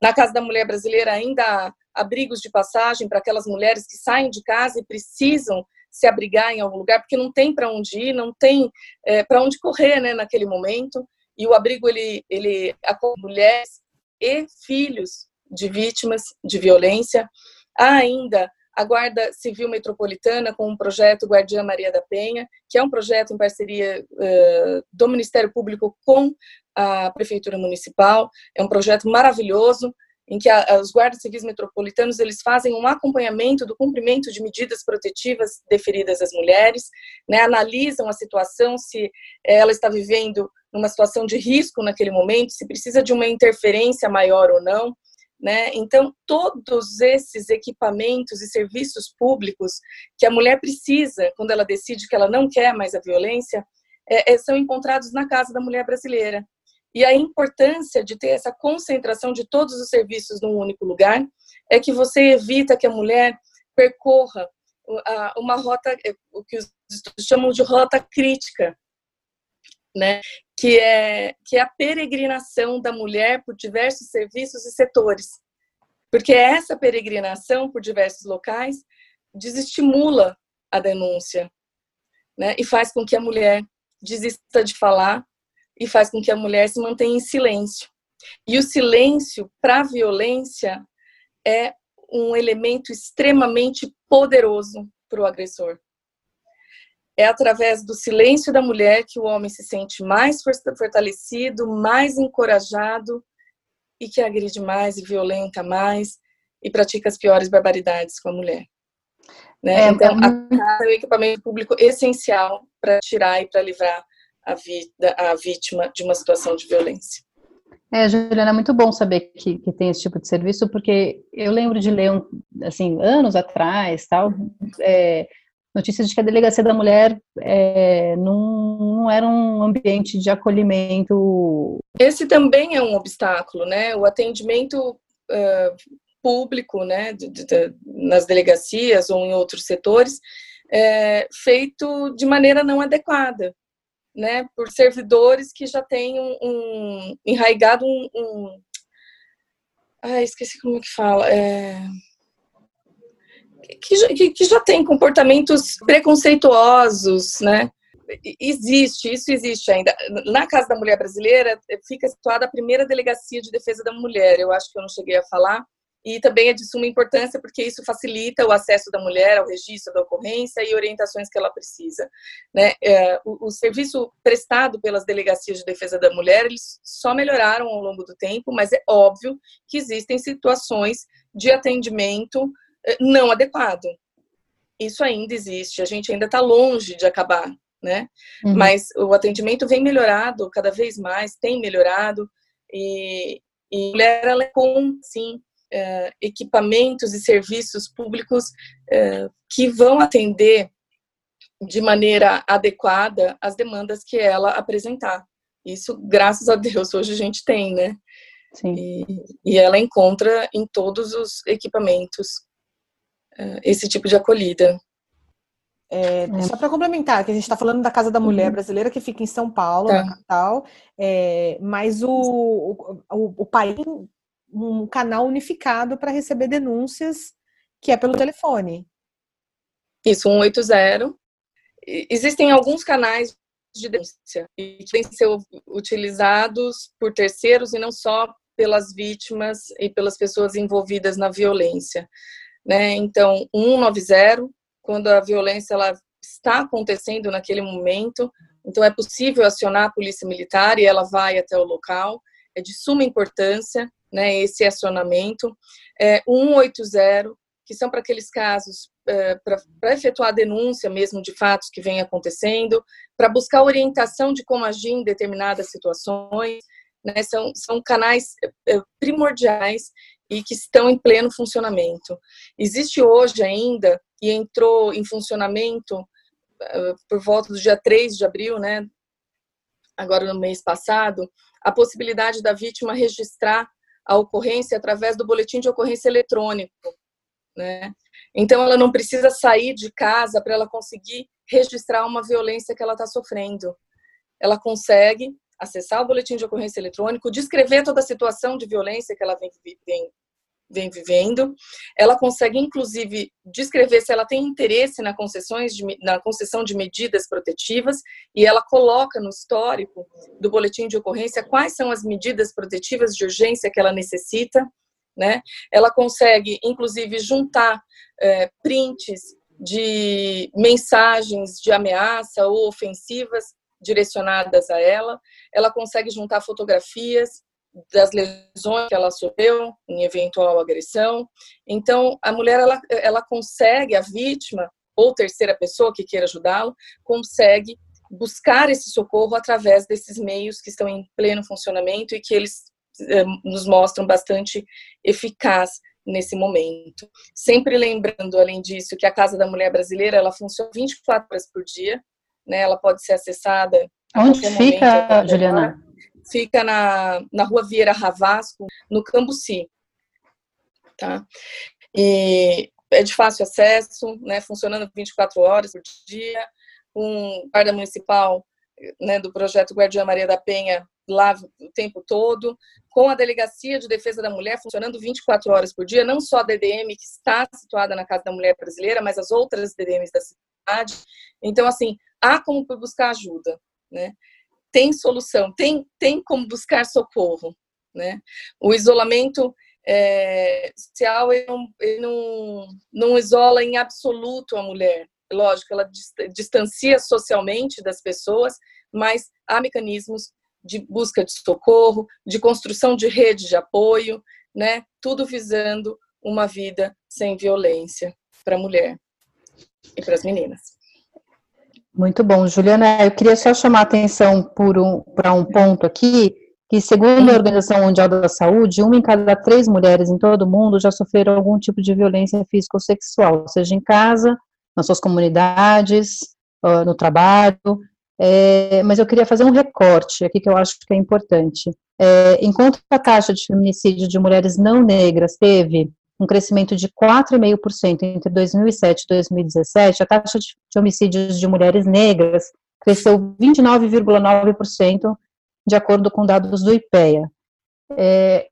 Na Casa da Mulher Brasileira ainda há abrigos de passagem para aquelas mulheres que saem de casa e precisam se abrigar em algum lugar porque não tem para onde ir, não tem é, para onde correr, né, naquele momento. E o abrigo ele ele acolhe mulheres e filhos de vítimas de violência. Há ainda a Guarda Civil Metropolitana com o projeto Guardiã Maria da Penha, que é um projeto em parceria uh, do Ministério Público com a Prefeitura Municipal. É um projeto maravilhoso em que os guardas civis metropolitanos eles fazem um acompanhamento do cumprimento de medidas protetivas deferidas às mulheres, né, analisam a situação se ela está vivendo numa situação de risco naquele momento, se precisa de uma interferência maior ou não. Né? Então, todos esses equipamentos e serviços públicos que a mulher precisa quando ela decide que ela não quer mais a violência é, é, são encontrados na Casa da Mulher Brasileira. E a importância de ter essa concentração de todos os serviços num único lugar é que você evita que a mulher percorra uma rota, é, o que os estudos chamam de rota crítica, né? Que é, que é a peregrinação da mulher por diversos serviços e setores. Porque essa peregrinação por diversos locais desestimula a denúncia né? e faz com que a mulher desista de falar e faz com que a mulher se mantenha em silêncio. E o silêncio para a violência é um elemento extremamente poderoso para o agressor. É através do silêncio da mulher que o homem se sente mais fortalecido, mais encorajado e que agride mais e violenta mais e pratica as piores barbaridades com a mulher. Né? É, então, a casa é um equipamento público essencial para tirar e para livrar a, vida, a vítima de uma situação de violência. É, Juliana, é muito bom saber que, que tem esse tipo de serviço, porque eu lembro de ler, um, assim, anos atrás, tal, é, notícias de que a delegacia da mulher é, não, não era um ambiente de acolhimento. Esse também é um obstáculo, né? O atendimento uh, público, né, de, de, de, nas delegacias ou em outros setores, é feito de maneira não adequada, né? Por servidores que já têm um, um enraigado um, um... Ah, esqueci como que fala. É que, que, já tem comportamentos preconceituosos, né? Existe, isso existe ainda. Na Casa da Mulher Brasileira fica situada a primeira delegacia de defesa da mulher. Eu acho que eu não cheguei a falar, e também é de suma importância porque isso facilita o acesso da mulher ao registro da ocorrência e orientações que ela precisa. Né? É, o, o, serviço prestado pelas delegacias de defesa da mulher eles só melhoraram ao longo do tempo, mas é óbvio que existem situações de atendimento não adequado. Isso ainda existe, a gente ainda está longe de acabar, né? Uhum. Mas o atendimento vem melhorado cada vez mais, tem melhorado e, e a mulher ela é com, sim, uh, equipamentos e serviços públicos uh, que vão atender de maneira adequada as demandas que ela apresentar. Isso, graças a Deus, hoje a gente tem, né? Sim. E, e ela encontra em todos os equipamentos esse tipo de acolhida. É, é. Só para complementar, que a gente está falando da Casa da Mulher uhum. Brasileira, que fica em São Paulo, tá. na capital, é, mas o, o, o, país um canal unificado para receber denúncias, que é pelo telefone. Isso, 180. Existem alguns canais de denúncia que têm ser utilizados por terceiros e não só pelas vítimas e pelas pessoas envolvidas na violência. Né? Então, 190, quando a violência ela está acontecendo naquele momento, então é possível acionar a polícia militar e ela vai até o local. É de suma importância né, esse acionamento. É, 180, que são para aqueles casos, é, para efetuar a denúncia mesmo de fatos que vêm acontecendo, para buscar orientação de como agir em determinadas situações. Né, são, são canais é, primordiais e que estão em pleno funcionamento. Existe hoje ainda, e entrou em funcionamento é, por volta do dia 3 de abril, né, agora no mês passado, a possibilidade da vítima registrar a ocorrência através do boletim de ocorrência eletrônico, né? Então ela não precisa sair de casa para ela conseguir registrar uma violência que ela está sofrendo. Ela consegue acessar o boletim de ocorrência eletrônico, descrever toda a situação de violência que ela vem, vem, vem vivendo. Ela consegue, inclusive, descrever se ela tem interesse na, concessões de, na concessão de medidas protetivas e ela coloca no histórico do boletim de ocorrência quais são as medidas protetivas de urgência que ela necessita. Né? Ela consegue, inclusive, juntar é, prints de mensagens de ameaça ou ofensivas direcionadas a ela. Ela consegue juntar fotografias das lesões que ela sofreu em eventual agressão. Então, a mulher ela, ela consegue, a vítima ou terceira pessoa que queira ajudá-lo, consegue buscar esse socorro através desses meios que estão em pleno funcionamento e que eles eh, nos mostram bastante eficaz nesse momento. Sempre lembrando, além disso, que a Casa da Mulher Brasileira ela funciona 24 horas por dia, né? Ela pode ser acessada. Onde fica, momento, Juliana? Fica na, na rua Vieira Ravasco, no Cambuci. Tá? E é de fácil acesso, né, funcionando 24 horas por dia, um guarda municipal né, do projeto Guardiã Maria da Penha lá o tempo todo, com a Delegacia de Defesa da Mulher funcionando 24 horas por dia, não só a DDM que está situada na Casa da Mulher Brasileira, mas as outras DDMs da cidade. Então, assim, há como buscar ajuda, né? Tem solução, tem, tem como buscar socorro. Né? O isolamento é, social ele não, ele não, não isola em absoluto a mulher. Lógico, ela distancia socialmente das pessoas, mas há mecanismos de busca de socorro, de construção de rede de apoio, né? Tudo visando uma vida sem violência para a mulher e para as meninas. Muito bom, Juliana. Eu queria só chamar a atenção um, para um ponto aqui, que segundo a Organização Mundial da Saúde, uma em cada três mulheres em todo o mundo já sofreram algum tipo de violência física ou sexual, seja em casa, nas suas comunidades, no trabalho. É, mas eu queria fazer um recorte aqui que eu acho que é importante. É, enquanto a taxa de feminicídio de mulheres não negras teve um crescimento de 4,5% entre 2007 e 2017, a taxa de homicídios de mulheres negras cresceu 29,9%, de acordo com dados do IPEA. É,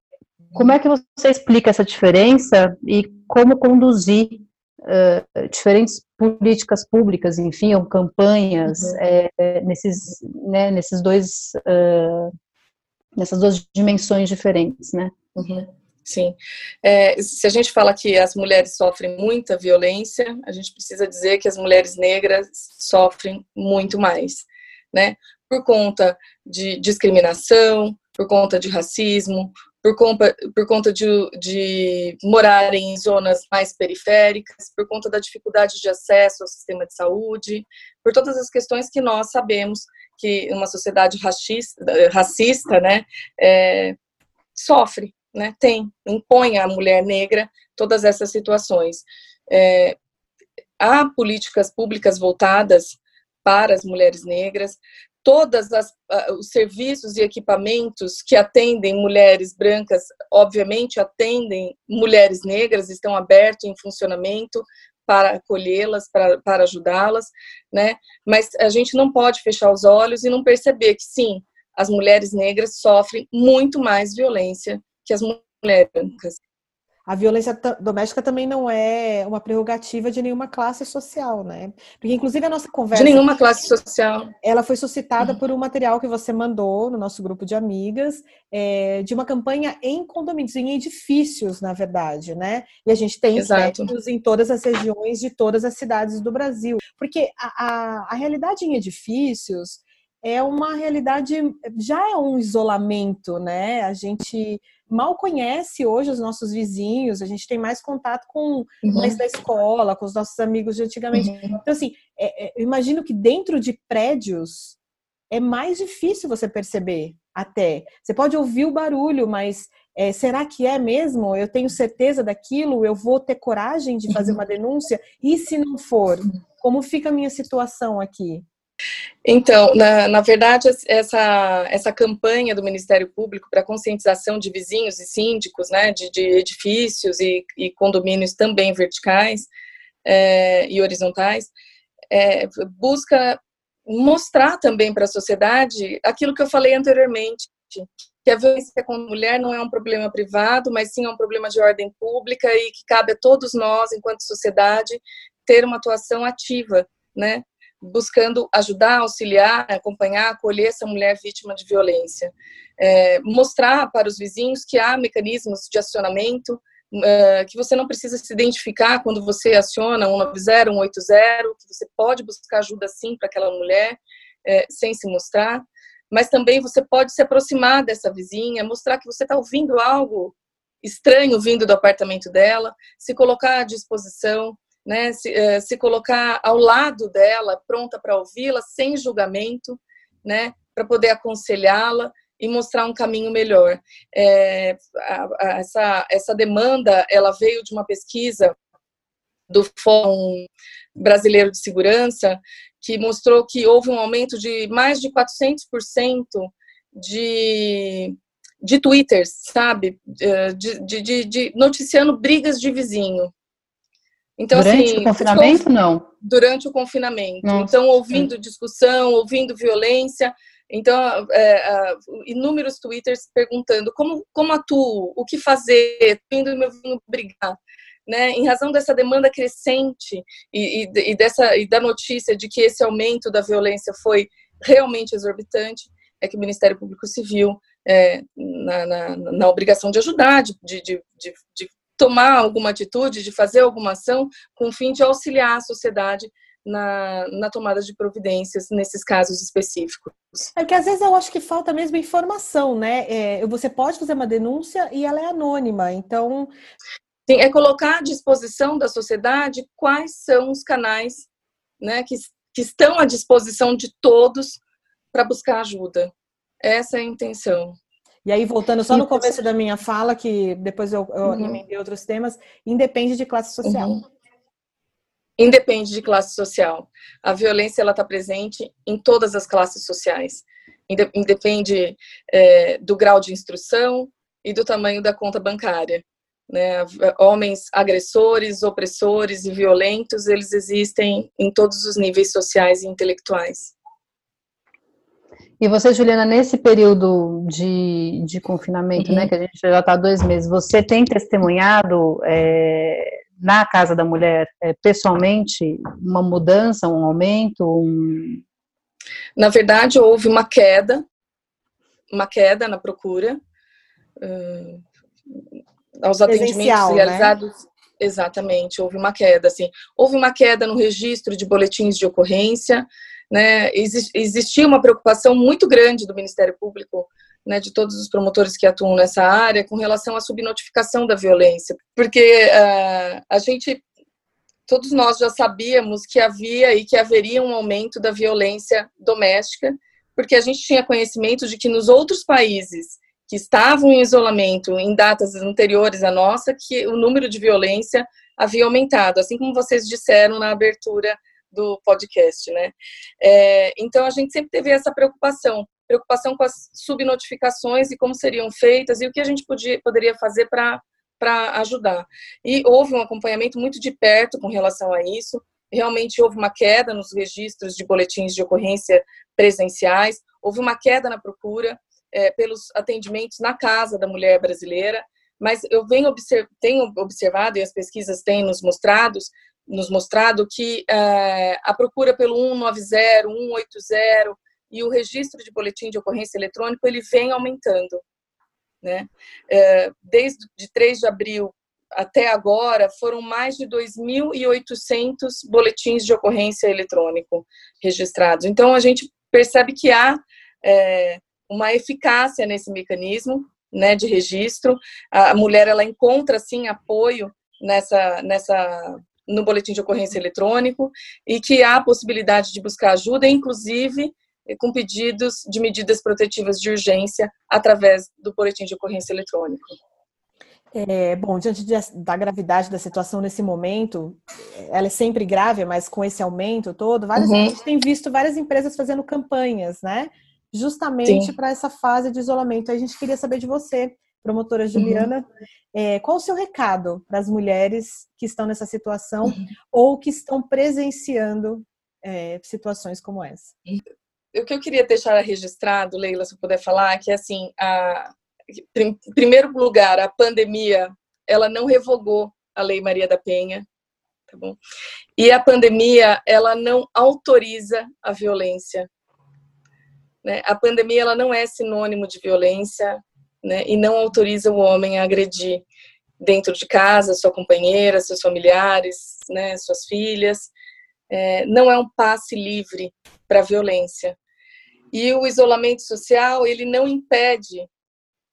como é que você explica essa diferença e como conduzir uh, diferentes políticas públicas, enfim, ou campanhas uhum. é, nesses, né, nesses dois, uh, nessas duas dimensões diferentes, né? Uhum. Sim. É, se a gente fala que as mulheres sofrem muita violência, a gente precisa dizer que as mulheres negras sofrem muito mais, né? Por conta de discriminação, por conta de racismo, por conta, por conta de, de morar em zonas mais periféricas, por conta da dificuldade de acesso ao sistema de saúde, por todas as questões que nós sabemos que uma sociedade racista, racista né, é, sofre, né, tem, impõe à mulher negra todas essas situações. É, há políticas públicas voltadas para as mulheres negras, todos os serviços e equipamentos que atendem mulheres brancas, obviamente atendem mulheres negras, estão abertos em funcionamento para acolhê-las, para, para ajudá-las, né? Mas a gente não pode fechar os olhos e não perceber que sim, as mulheres negras sofrem muito mais violência que as mulheres brancas a violência doméstica também não é uma prerrogativa de nenhuma classe social, né? Porque, inclusive, a nossa conversa. De nenhuma classe social. Ela foi suscitada uhum. por um material que você mandou no nosso grupo de amigas, é, de uma campanha em condomínios, em edifícios, na verdade, né? E a gente tem prédios em todas as regiões de todas as cidades do Brasil. Porque a, a, a realidade em edifícios é uma realidade, já é um isolamento, né? A gente mal conhece hoje os nossos vizinhos, a gente tem mais contato com uhum. mais da escola, com os nossos amigos de antigamente. Uhum. Então, assim, é, é, eu imagino que dentro de prédios é mais difícil você perceber até. Você pode ouvir o barulho, mas é, será que é mesmo? Eu tenho certeza daquilo? Eu vou ter coragem de fazer uhum. uma denúncia? E se não for? Como fica a minha situação aqui? Então, na, na verdade, essa, essa campanha do Ministério Público para conscientização de vizinhos e síndicos, né, de, de edifícios e, e, condomínios também verticais é, e horizontais, é, busca mostrar também para a sociedade aquilo que eu falei anteriormente, que a violência com a mulher não é um problema privado, mas sim é um problema de ordem pública e que cabe a todos nós, enquanto sociedade, ter uma atuação ativa, né, buscando ajudar, auxiliar, acompanhar, acolher essa mulher vítima de violência. É, mostrar para os vizinhos que há mecanismos de acionamento, é, que você não precisa se identificar quando você aciona 190, 180, que você pode buscar ajuda sim para aquela mulher, é, sem se mostrar, mas também você pode se aproximar dessa vizinha, mostrar que você está ouvindo algo estranho vindo do apartamento dela, se colocar à disposição, né, se, uh, se colocar ao lado dela, pronta para ouvi-la, sem julgamento, né, para poder aconselhá-la e mostrar um caminho melhor. É, a, a, essa, essa demanda, ela veio de uma pesquisa do Fórum Brasileiro de Segurança, que mostrou que houve um aumento de mais de 400% de, de twitters, sabe? Eh, de, de, de, de, noticiando brigas de vizinho. Então, durante assim, o confinamento, não? Durante o confinamento. Nossa, então, ouvindo sim. discussão, ouvindo violência. Então, é, é, inúmeros twitters perguntando como, como atuo, o que fazer, indo meu vinho brigar. Né, em razão dessa demanda crescente e, e, e, dessa, e da notícia de que esse aumento da violência foi realmente exorbitante, é que o Ministério Público Civil, é, na, na, na, obrigação de ajudar, de, de, de, de tomar alguma atitude, de fazer alguma ação, com o fim de auxiliar a sociedade na, na, tomada de providências nesses casos específicos. É que às vezes eu acho que falta mesmo informação, né? É, você pode fazer uma denúncia e ela é anônima, então. Sim, é colocar à disposição da sociedade quais são os canais né, que, que estão à disposição de todos para buscar ajuda. Essa é a intenção. E aí, voltando só no começo da minha fala, que depois eu, eu uhum. emendei outros temas, independe de classe social. Uhum. Independe de classe social. A violência ela está presente em todas as classes sociais. Independe é, do grau de instrução e do tamanho da conta bancária. Né? Homens agressores, opressores e violentos, eles existem em todos os níveis sociais e intelectuais. E você, Juliana, nesse período de, de confinamento, né, uhum. né, que a gente já está dois meses, você tem testemunhado é, na Casa da Mulher, é, pessoalmente, uma mudança, um aumento? Um... Na verdade, houve uma queda, uma queda na procura. Uh, aos atendimentos né? realizados. Né? Exatamente, houve uma queda, assim. Houve uma queda no registro de boletins de ocorrência, né? Existia uma preocupação muito grande do Ministério Público né, de todos os promotores que atuam nessa área com relação à subnotificação da violência, porque uh, a gente, todos nós já sabíamos que havia e que haveria um aumento da violência doméstica, porque a gente tinha conhecimento de que nos outros países que estavam em isolamento em datas anteriores à nossa, que o número de violência havia aumentado, assim como vocês disseram na abertura do podcast, né? É, então a gente sempre teve essa preocupação preocupação com as subnotificações e como seriam feitas e o que a gente podia, poderia fazer para para ajudar. E houve um acompanhamento muito de perto com relação a isso. Realmente houve uma queda nos registros de boletins de ocorrência presenciais, houve uma queda na procura é, pelos atendimentos na casa da mulher brasileira, mas eu venho observ tenho observado e as pesquisas têm nos mostrado, nos mostrado que é, a procura pelo 190, 180, e o registro de boletim de ocorrência eletrônico ele vem aumentando. Né? É, desde de 3 de abril até agora, foram mais de 2.800 boletins de ocorrência eletrônico registrados. Então, a gente percebe que há é, uma eficácia nesse mecanismo né, de registro. A mulher ela encontra, sim, apoio nessa, nessa no boletim de ocorrência eletrônico e que há a possibilidade de buscar ajuda, inclusive com pedidos de medidas protetivas de urgência através do boletim de ocorrência eletrônico. É, bom, diante de, da gravidade da situação nesse momento, ela é sempre grave, mas com esse aumento todo, várias, uhum. a gente tem visto várias empresas fazendo campanhas, né? Justamente para essa fase de isolamento. A gente queria saber de você, promotora. Juliana, uhum. é, qual o seu recado para as mulheres que estão nessa situação uhum. ou que estão presenciando é, situações como essa? o que eu queria deixar registrado, Leila, se eu puder falar, que assim, a, em primeiro lugar, a pandemia, ela não revogou a Lei Maria da Penha, tá bom? E a pandemia, ela não autoriza a violência. Né? A pandemia, ela não é sinônimo de violência, né? E não autoriza o homem a agredir dentro de casa, sua companheira, seus familiares, né? Suas filhas. É, não é um passe livre para violência. E o isolamento social, ele não impede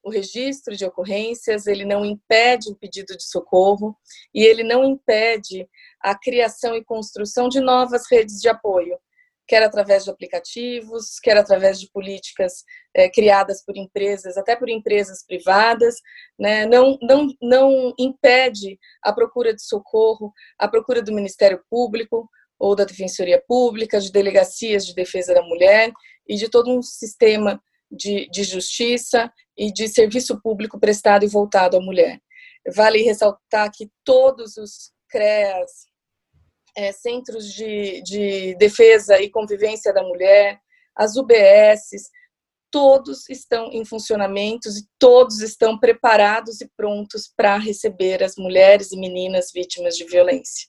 o registro de ocorrências, ele não impede o pedido de socorro e ele não impede a criação e construção de novas redes de apoio, quer através de aplicativos, quer através de políticas é, criadas por empresas, até por empresas privadas, né? não, não, não impede a procura de socorro, a procura do Ministério Público, ou da Defensoria Pública, de delegacias de defesa da mulher e de todo um sistema de, de justiça e de serviço público prestado e voltado à mulher. Vale ressaltar que todos os CREAS, é, Centros de, de Defesa e Convivência da Mulher, as UBSs, todos estão em funcionamento e todos estão preparados e prontos para receber as mulheres e meninas vítimas de violência.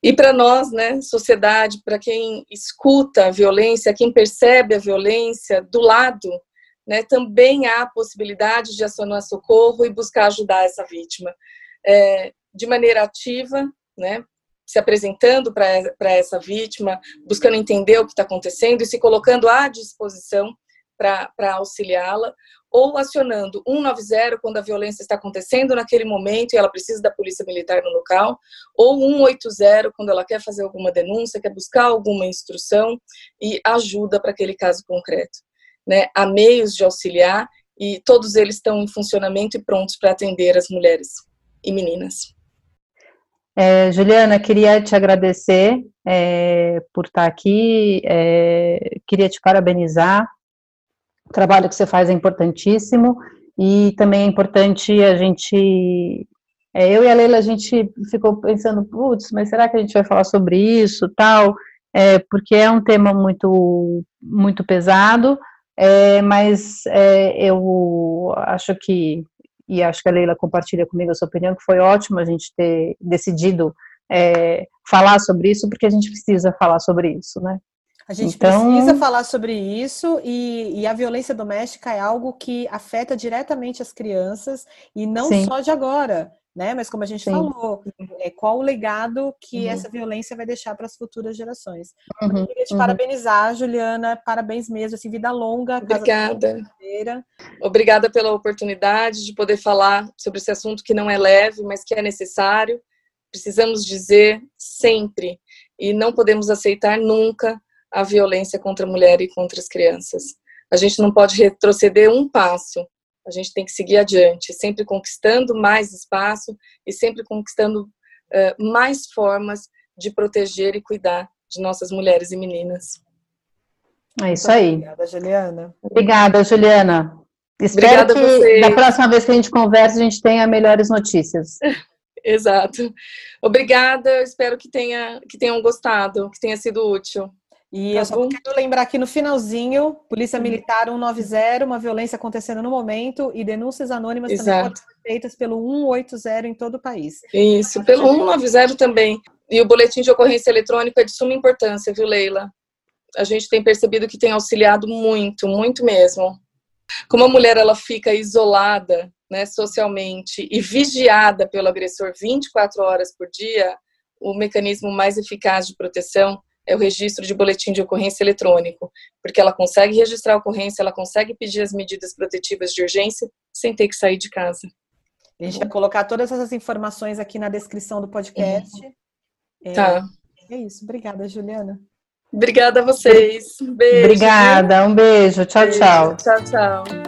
E para nós, né, sociedade, para quem escuta a violência, quem percebe a violência do lado, né, também há a possibilidade de acionar socorro e buscar ajudar essa vítima. É, de maneira ativa, né, se apresentando para essa vítima, buscando entender o que está acontecendo e se colocando à disposição para auxiliá-la, ou acionando 190 quando a violência está acontecendo naquele momento e ela precisa da polícia militar no local, ou 180 quando ela quer fazer alguma denúncia, quer buscar alguma instrução e ajuda para aquele caso concreto. Né? Há meios de auxiliar e todos eles estão em funcionamento e prontos para atender as mulheres e meninas. É, Juliana, queria te agradecer é, por estar aqui, é, queria te parabenizar o trabalho que você faz é importantíssimo e também é importante a gente. É, eu e a Leila, a gente ficou pensando, putz, mas será que a gente vai falar sobre isso, tal? É, porque é um tema muito, muito pesado, é, mas eu acho que e acho que a Leila compartilha comigo a sua opinião, que foi ótimo a gente ter decidido é, falar sobre isso, porque a gente precisa falar sobre isso, né? A gente então... precisa falar sobre isso e, e, a violência doméstica é algo que afeta diretamente as crianças e não Sim. só de agora né? Mas como a gente Sim. falou, é, qual o legado que uhum. essa violência vai deixar para as futuras gerações? Uhum. Eu queria te uhum. parabenizar, Juliana, parabéns mesmo, assim, vida longa. Obrigada. Obrigada pela oportunidade de poder falar sobre esse assunto que não é leve, mas que é necessário. Precisamos dizer sempre e não podemos aceitar nunca a violência contra a mulher e contra as crianças. A gente não pode retroceder um passo a gente tem que seguir adiante, sempre conquistando mais espaço e sempre conquistando uh, mais formas de proteger e cuidar de nossas mulheres e meninas. É isso aí. Obrigada, Juliana. Obrigada, Juliana. Espero Obrigada que da próxima vez que a gente conversa, a gente tenha melhores notícias. Exato. Obrigada, espero que, tenha, que tenham gostado, que tenha sido útil. E eu só quero lembrar aqui no finalzinho, Polícia Militar 190, uma violência acontecendo no momento e denúncias anônimas Exato. também podem ser feitas pelo 180 em todo o país. Isso, pelo 190 também. E o boletim de ocorrência eletrônico é de suma importância, viu, Leila? A gente tem percebido que tem auxiliado muito, muito mesmo. Como a mulher ela fica isolada, né, socialmente e vigiada pelo agressor 24 horas por dia, o mecanismo mais eficaz de proteção é o registro de boletim de ocorrência eletrônico, porque ela consegue registrar a ocorrência, ela consegue pedir as medidas protetivas de urgência sem ter que sair de casa. A gente vai colocar todas essas informações aqui na descrição do podcast. É, tá. É isso. Obrigada, Juliana. Obrigada a vocês. Um beijo. Obrigada. Um beijo. Tchau, beijo. tchau. Tchau, tchau.